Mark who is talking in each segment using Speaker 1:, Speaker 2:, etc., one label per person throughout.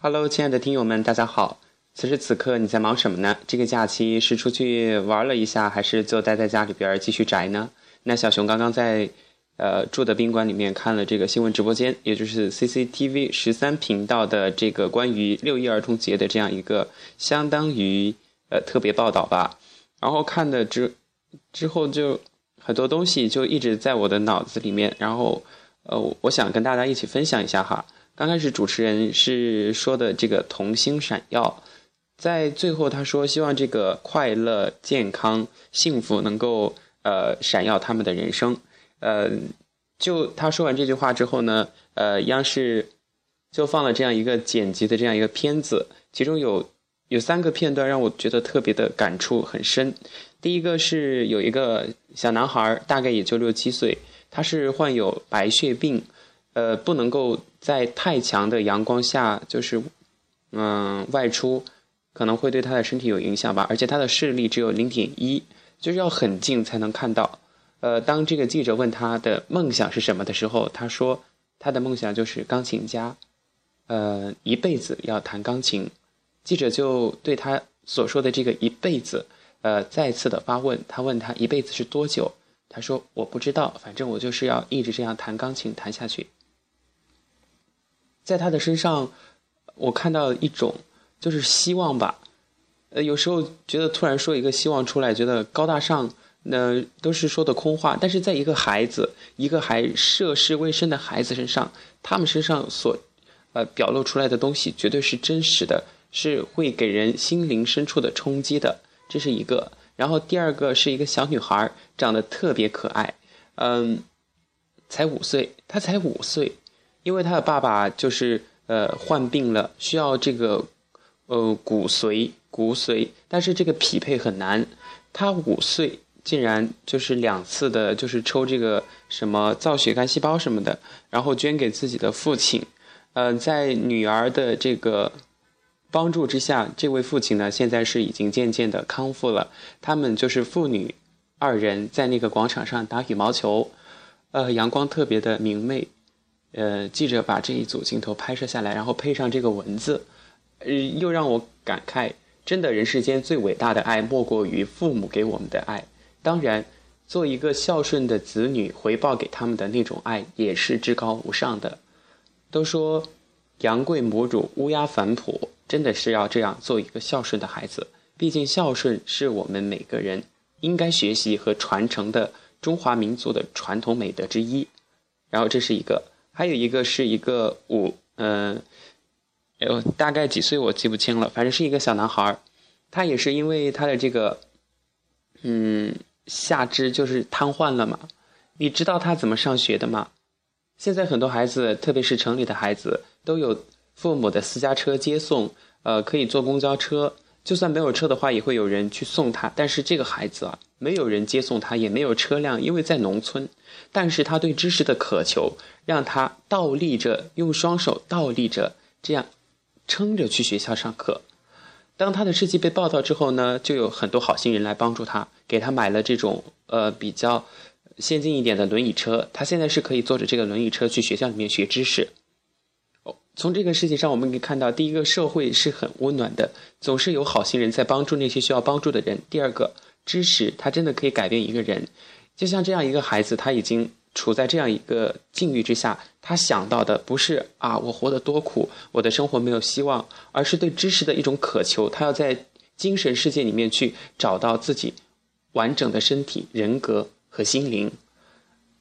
Speaker 1: Hello，亲爱的听友们，大家好。此时此刻你在忙什么呢？这个假期是出去玩了一下，还是就待在家里边继续宅呢？那小熊刚刚在呃住的宾馆里面看了这个新闻直播间，也就是 CCTV 十三频道的这个关于六一儿童节的这样一个相当于呃特别报道吧。然后看的之之后就很多东西就一直在我的脑子里面，然后呃我想跟大家一起分享一下哈。刚开始主持人是说的这个童星闪耀，在最后他说希望这个快乐、健康、幸福能够呃闪耀他们的人生。呃，就他说完这句话之后呢，呃，央视就放了这样一个剪辑的这样一个片子，其中有有三个片段让我觉得特别的感触很深。第一个是有一个小男孩，大概也就六七岁，他是患有白血病。呃，不能够在太强的阳光下，就是，嗯，外出，可能会对他的身体有影响吧。而且他的视力只有零点一，就是要很近才能看到。呃，当这个记者问他的梦想是什么的时候，他说他的梦想就是钢琴家，呃，一辈子要弹钢琴。记者就对他所说的这个一辈子，呃，再次的发问，他问他一辈子是多久？他说我不知道，反正我就是要一直这样弹钢琴弹下去。在他的身上，我看到一种就是希望吧。呃，有时候觉得突然说一个希望出来，觉得高大上，那都是说的空话。但是在一个孩子，一个还涉世未深的孩子身上，他们身上所呃表露出来的东西，绝对是真实的，是会给人心灵深处的冲击的。这是一个。然后第二个是一个小女孩，长得特别可爱，嗯，才五岁，她才五岁。因为他的爸爸就是呃患病了，需要这个呃骨髓骨髓，但是这个匹配很难。他五岁竟然就是两次的，就是抽这个什么造血干细胞什么的，然后捐给自己的父亲。呃，在女儿的这个帮助之下，这位父亲呢现在是已经渐渐的康复了。他们就是父女二人在那个广场上打羽毛球，呃，阳光特别的明媚。呃，记者把这一组镜头拍摄下来，然后配上这个文字，呃，又让我感慨：真的，人世间最伟大的爱，莫过于父母给我们的爱。当然，做一个孝顺的子女，回报给他们的那种爱，也是至高无上的。都说羊跪母乳，乌鸦反哺，真的是要这样做一个孝顺的孩子。毕竟，孝顺是我们每个人应该学习和传承的中华民族的传统美德之一。然后，这是一个。还有一个是一个五，嗯，有大概几岁我记不清了，反正是一个小男孩，他也是因为他的这个，嗯，下肢就是瘫痪了嘛。你知道他怎么上学的吗？现在很多孩子，特别是城里的孩子，都有父母的私家车接送，呃，可以坐公交车。就算没有车的话，也会有人去送他。但是这个孩子啊，没有人接送他，也没有车辆，因为在农村。但是他对知识的渴求，让他倒立着，用双手倒立着，这样撑着去学校上课。当他的事迹被报道之后呢，就有很多好心人来帮助他，给他买了这种呃比较先进一点的轮椅车。他现在是可以坐着这个轮椅车去学校里面学知识。从这个事情上，我们可以看到，第一个，社会是很温暖的，总是有好心人在帮助那些需要帮助的人。第二个，知识它真的可以改变一个人。就像这样一个孩子，他已经处在这样一个境遇之下，他想到的不是啊，我活得多苦，我的生活没有希望，而是对知识的一种渴求。他要在精神世界里面去找到自己完整的身体、人格和心灵。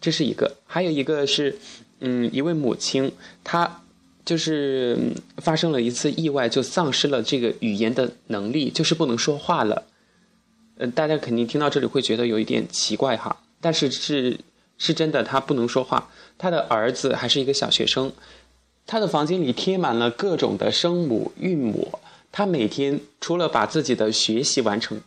Speaker 1: 这是一个，还有一个是，嗯，一位母亲，她。就是发生了一次意外，就丧失了这个语言的能力，就是不能说话了。嗯，大家肯定听到这里会觉得有一点奇怪哈，但是是是真的，他不能说话。他的儿子还是一个小学生，他的房间里贴满了各种的声母韵母。他每天除了把自己的学习完成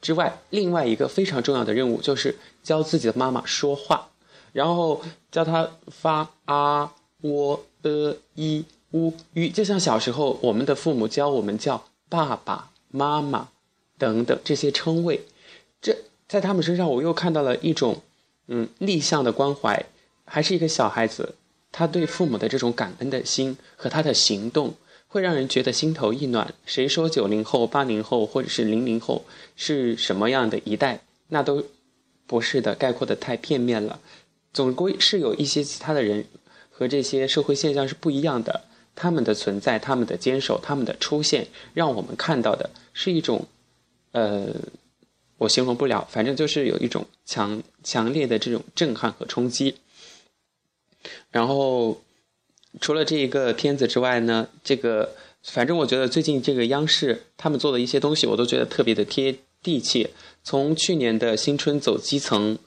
Speaker 1: 之外，另外一个非常重要的任务就是教自己的妈妈说话，然后教他发啊。我呃一乌鱼，就像小时候我们的父母教我们叫爸爸妈妈等等这些称谓，这在他们身上我又看到了一种嗯逆向的关怀，还是一个小孩子，他对父母的这种感恩的心和他的行动会让人觉得心头一暖。谁说九零后、八零后或者是零零后是什么样的一代？那都不是的，概括的太片面了。总归是有一些其他的人和这些社会现象是不一样的。他们的存在，他们的坚守，他们的出现，让我们看到的是一种，呃，我形容不了，反正就是有一种强强烈的这种震撼和冲击。然后，除了这一个片子之外呢，这个反正我觉得最近这个央视他们做的一些东西，我都觉得特别的贴地气。从去年的新春走基层，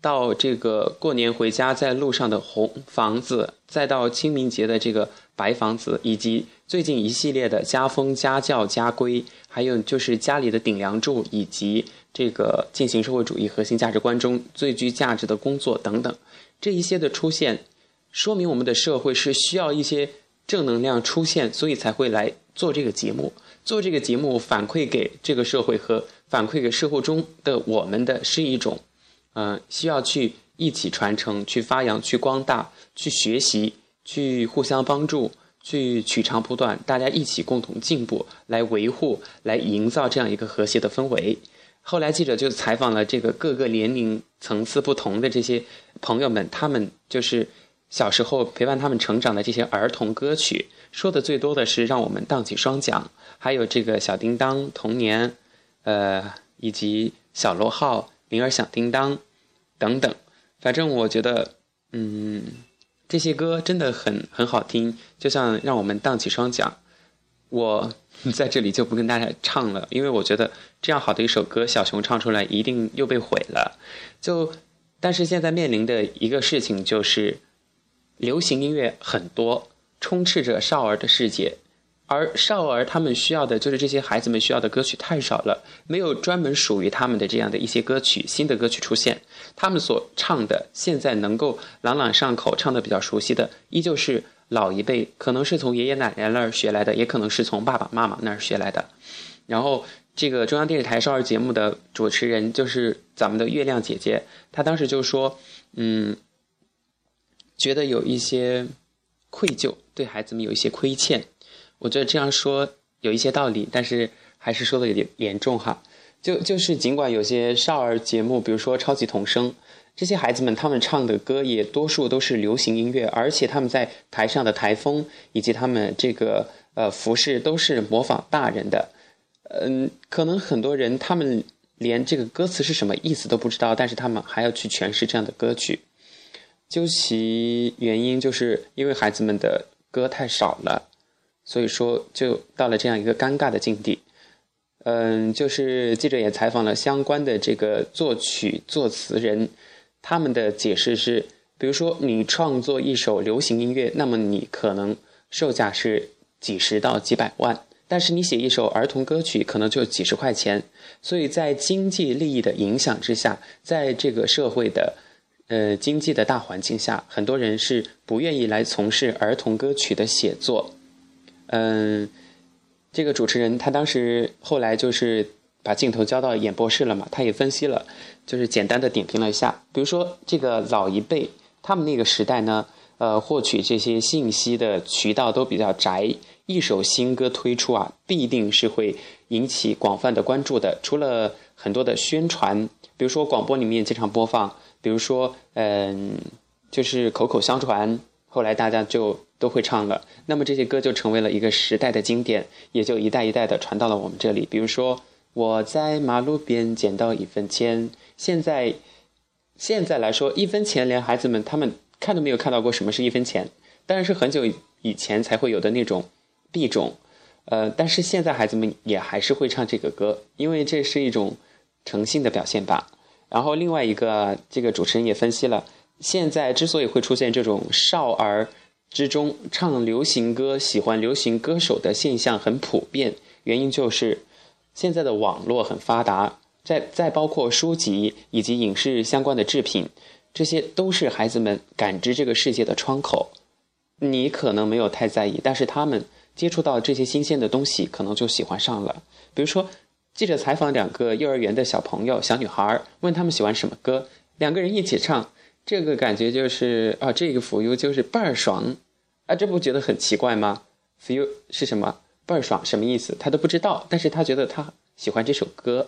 Speaker 1: 到这个过年回家在路上的红房子，再到清明节的这个白房子，以及最近一系列的家风、家教、家规，还有就是家里的顶梁柱，以及这个进行社会主义核心价值观中最具价值的工作等等，这一些的出现。说明我们的社会是需要一些正能量出现，所以才会来做这个节目。做这个节目反馈给这个社会和反馈给社会中的我们的是一种，嗯，需要去一起传承、去发扬、去光大、去学习、去互相帮助、去取长补短，大家一起共同进步，来维护、来营造这样一个和谐的氛围。后来记者就采访了这个各个年龄层次不同的这些朋友们，他们就是。小时候陪伴他们成长的这些儿童歌曲，说的最多的是让我们荡起双桨，还有这个小叮当童年，呃，以及小螺号铃儿响叮当等等。反正我觉得，嗯，这些歌真的很很好听，就像让我们荡起双桨。我 在这里就不跟大家唱了，因为我觉得这样好的一首歌，小熊唱出来一定又被毁了。就，但是现在面临的一个事情就是。流行音乐很多，充斥着少儿的世界，而少儿他们需要的就是这些孩子们需要的歌曲太少了，没有专门属于他们的这样的一些歌曲，新的歌曲出现，他们所唱的现在能够朗朗上口、唱的比较熟悉的，依旧是老一辈，可能是从爷爷奶奶那儿学来的，也可能是从爸爸妈妈那儿学来的。然后，这个中央电视台少儿节目的主持人就是咱们的月亮姐姐，她当时就说，嗯。觉得有一些愧疚，对孩子们有一些亏欠。我觉得这样说有一些道理，但是还是说的有点严重哈。就就是尽管有些少儿节目，比如说超级童声，这些孩子们他们唱的歌也多数都是流行音乐，而且他们在台上的台风以及他们这个呃服饰都是模仿大人的。嗯，可能很多人他们连这个歌词是什么意思都不知道，但是他们还要去诠释这样的歌曲。究其原因，就是因为孩子们的歌太少了，所以说就到了这样一个尴尬的境地。嗯，就是记者也采访了相关的这个作曲作词人，他们的解释是：比如说你创作一首流行音乐，那么你可能售价是几十到几百万，但是你写一首儿童歌曲，可能就几十块钱。所以在经济利益的影响之下，在这个社会的。呃，经济的大环境下，很多人是不愿意来从事儿童歌曲的写作。嗯，这个主持人他当时后来就是把镜头交到演播室了嘛，他也分析了，就是简单的点评了一下。比如说，这个老一辈他们那个时代呢，呃，获取这些信息的渠道都比较窄，一首新歌推出啊，必定是会引起广泛的关注的。除了很多的宣传，比如说广播里面经常播放。比如说，嗯，就是口口相传，后来大家就都会唱了。那么这些歌就成为了一个时代的经典，也就一代一代的传到了我们这里。比如说，我在马路边捡到一分钱。现在，现在来说，一分钱连孩子们他们看都没有看到过什么是一分钱，当然是很久以前才会有的那种币种。呃，但是现在孩子们也还是会唱这个歌，因为这是一种诚信的表现吧。然后另外一个，这个主持人也分析了，现在之所以会出现这种少儿之中唱流行歌、喜欢流行歌手的现象很普遍，原因就是现在的网络很发达，再再包括书籍以及影视相关的制品，这些都是孩子们感知这个世界的窗口。你可能没有太在意，但是他们接触到这些新鲜的东西，可能就喜欢上了，比如说。记者采访两个幼儿园的小朋友、小女孩，问他们喜欢什么歌，两个人一起唱，这个感觉就是啊，这个浮游就是倍儿爽啊，这不觉得很奇怪吗？feel 是什么？倍儿爽什么意思？他都不知道，但是他觉得他喜欢这首歌，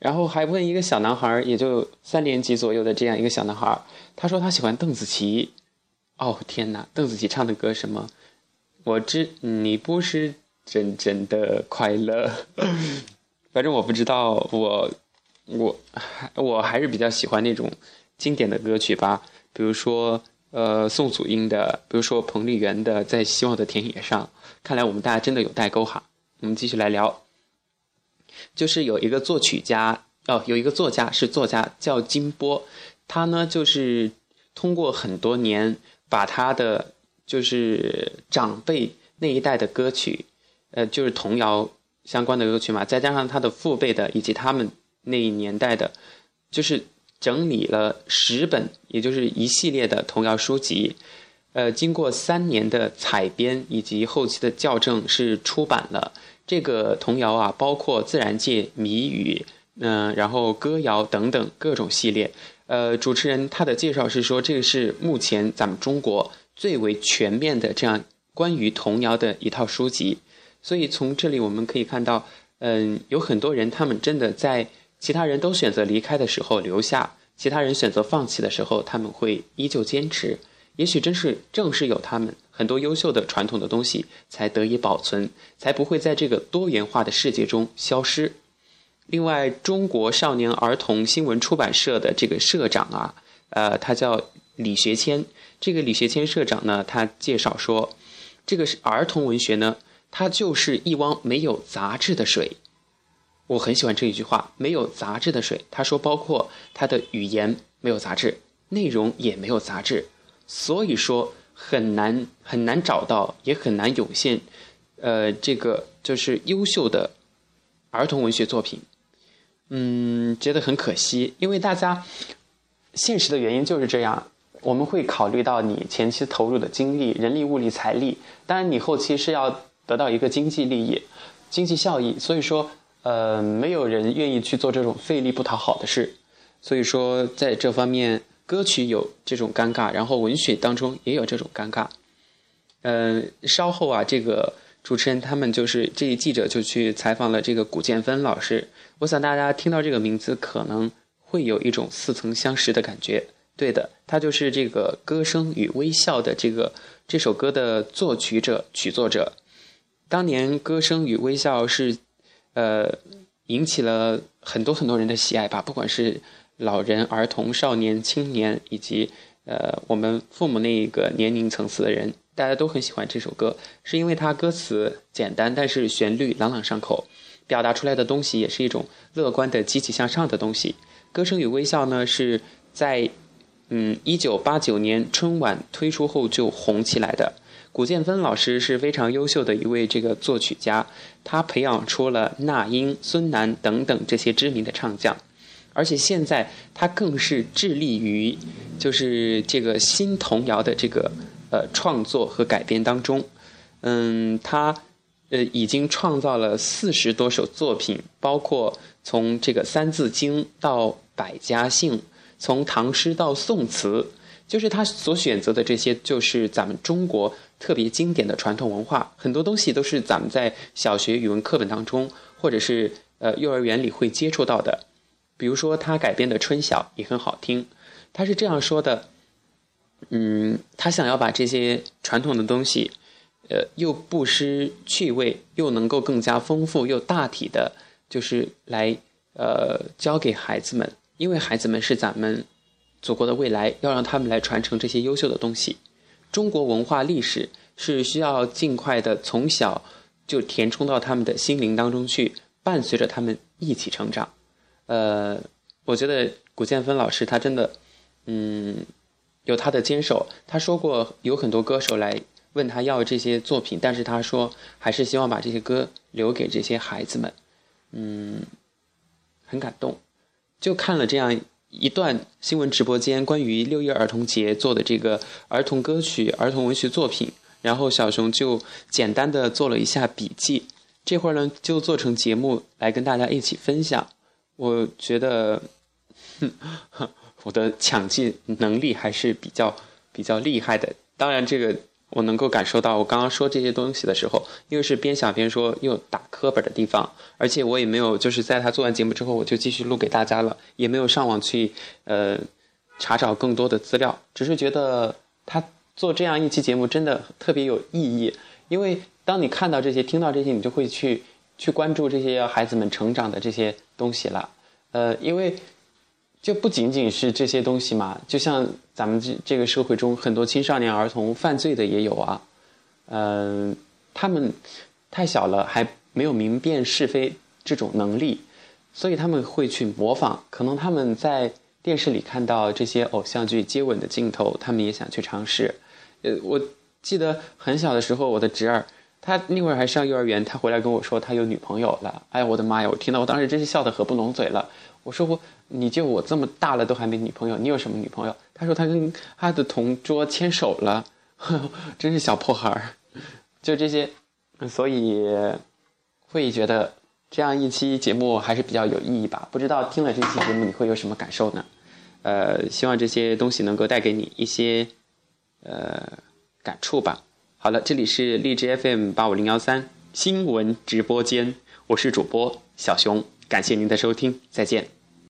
Speaker 1: 然后还问一个小男孩，也就三年级左右的这样一个小男孩，他说他喜欢邓紫棋。哦天哪，邓紫棋唱的歌什么？我知你不是真正的快乐，反正我不知道，我我我还是比较喜欢那种经典的歌曲吧，比如说呃宋祖英的，比如说彭丽媛的《在希望的田野上》。看来我们大家真的有代沟哈。我们继续来聊，就是有一个作曲家哦，有一个作家是作家叫金波，他呢就是通过很多年把他的就是长辈那一代的歌曲，呃，就是童谣相关的歌曲嘛，再加上他的父辈的以及他们那一年代的，就是整理了十本，也就是一系列的童谣书籍。呃，经过三年的采编以及后期的校正，是出版了这个童谣啊，包括自然界、谜语，嗯，然后歌谣等等各种系列。呃，主持人他的介绍是说，这个是目前咱们中国最为全面的这样关于童谣的一套书籍。所以从这里我们可以看到，嗯，有很多人他们真的在其他人都选择离开的时候留下，其他人选择放弃的时候，他们会依旧坚持。也许真是正是有他们很多优秀的传统的东西，才得以保存，才不会在这个多元化的世界中消失。另外，中国少年儿童新闻出版社的这个社长啊，呃，他叫李学谦。这个李学谦社长呢，他介绍说，这个是儿童文学呢，它就是一汪没有杂质的水。我很喜欢这一句话，没有杂质的水。他说，包括他的语言没有杂质，内容也没有杂质。所以说很难很难找到，也很难涌现，呃，这个就是优秀的儿童文学作品，嗯，觉得很可惜，因为大家现实的原因就是这样，我们会考虑到你前期投入的精力、人力、物力、财力，当然你后期是要得到一个经济利益、经济效益，所以说，呃，没有人愿意去做这种费力不讨好的事，所以说在这方面。歌曲有这种尴尬，然后文学当中也有这种尴尬。嗯，稍后啊，这个主持人他们就是这一记者就去采访了这个古建芬老师。我想大家听到这个名字可能会有一种似曾相识的感觉。对的，他就是这个《歌声与微笑》的这个这首歌的作曲者、曲作者。当年《歌声与微笑》是呃引起了很多很多人的喜爱吧，不管是。老人、儿童、少年、青年，以及呃，我们父母那一个年龄层次的人，大家都很喜欢这首歌，是因为它歌词简单，但是旋律朗朗上口，表达出来的东西也是一种乐观的、积极向上的东西。歌声与微笑呢，是在嗯一九八九年春晚推出后就红起来的。古建芬老师是非常优秀的一位这个作曲家，他培养出了那英、孙楠等等这些知名的唱将。而且现在他更是致力于，就是这个新童谣的这个呃创作和改编当中，嗯，他呃已经创造了四十多首作品，包括从这个《三字经》到《百家姓》，从唐诗到宋词，就是他所选择的这些，就是咱们中国特别经典的传统文化，很多东西都是咱们在小学语文课本当中，或者是呃幼儿园里会接触到的。比如说，他改编的《春晓》也很好听。他是这样说的：，嗯，他想要把这些传统的东西，呃，又不失趣味，又能够更加丰富又大体的，就是来呃教给孩子们。因为孩子们是咱们祖国的未来，要让他们来传承这些优秀的东西。中国文化历史是需要尽快的从小就填充到他们的心灵当中去，伴随着他们一起成长。呃，我觉得古建芬老师他真的，嗯，有他的坚守。他说过有很多歌手来问他要这些作品，但是他说还是希望把这些歌留给这些孩子们。嗯，很感动。就看了这样一段新闻直播间关于六一儿童节做的这个儿童歌曲、儿童文学作品，然后小熊就简单的做了一下笔记，这会儿呢就做成节目来跟大家一起分享。我觉得，我的抢记能力还是比较比较厉害的。当然，这个我能够感受到，我刚刚说这些东西的时候，因为是边想边说，又打磕本的地方，而且我也没有就是在他做完节目之后，我就继续录给大家了，也没有上网去呃查找更多的资料，只是觉得他做这样一期节目真的特别有意义，因为当你看到这些、听到这些，你就会去去关注这些孩子们成长的这些东西了，呃，因为。就不仅仅是这些东西嘛，就像咱们这这个社会中很多青少年儿童犯罪的也有啊，嗯，他们太小了，还没有明辨是非这种能力，所以他们会去模仿。可能他们在电视里看到这些偶像剧接吻的镜头，他们也想去尝试。呃，我记得很小的时候，我的侄儿他那会儿还上幼儿园，他回来跟我说他有女朋友了。哎呀，我的妈呀！我听到我当时真是笑得合不拢嘴了。我说我。你就我这么大了都还没女朋友，你有什么女朋友？他说他跟他的同桌牵手了，真是小破孩儿。就这些，所以会觉得这样一期节目还是比较有意义吧。不知道听了这期节目你会有什么感受呢？呃，希望这些东西能够带给你一些呃感触吧。好了，这里是荔枝 FM 八五零幺三新闻直播间，我是主播小熊，感谢您的收听，再见。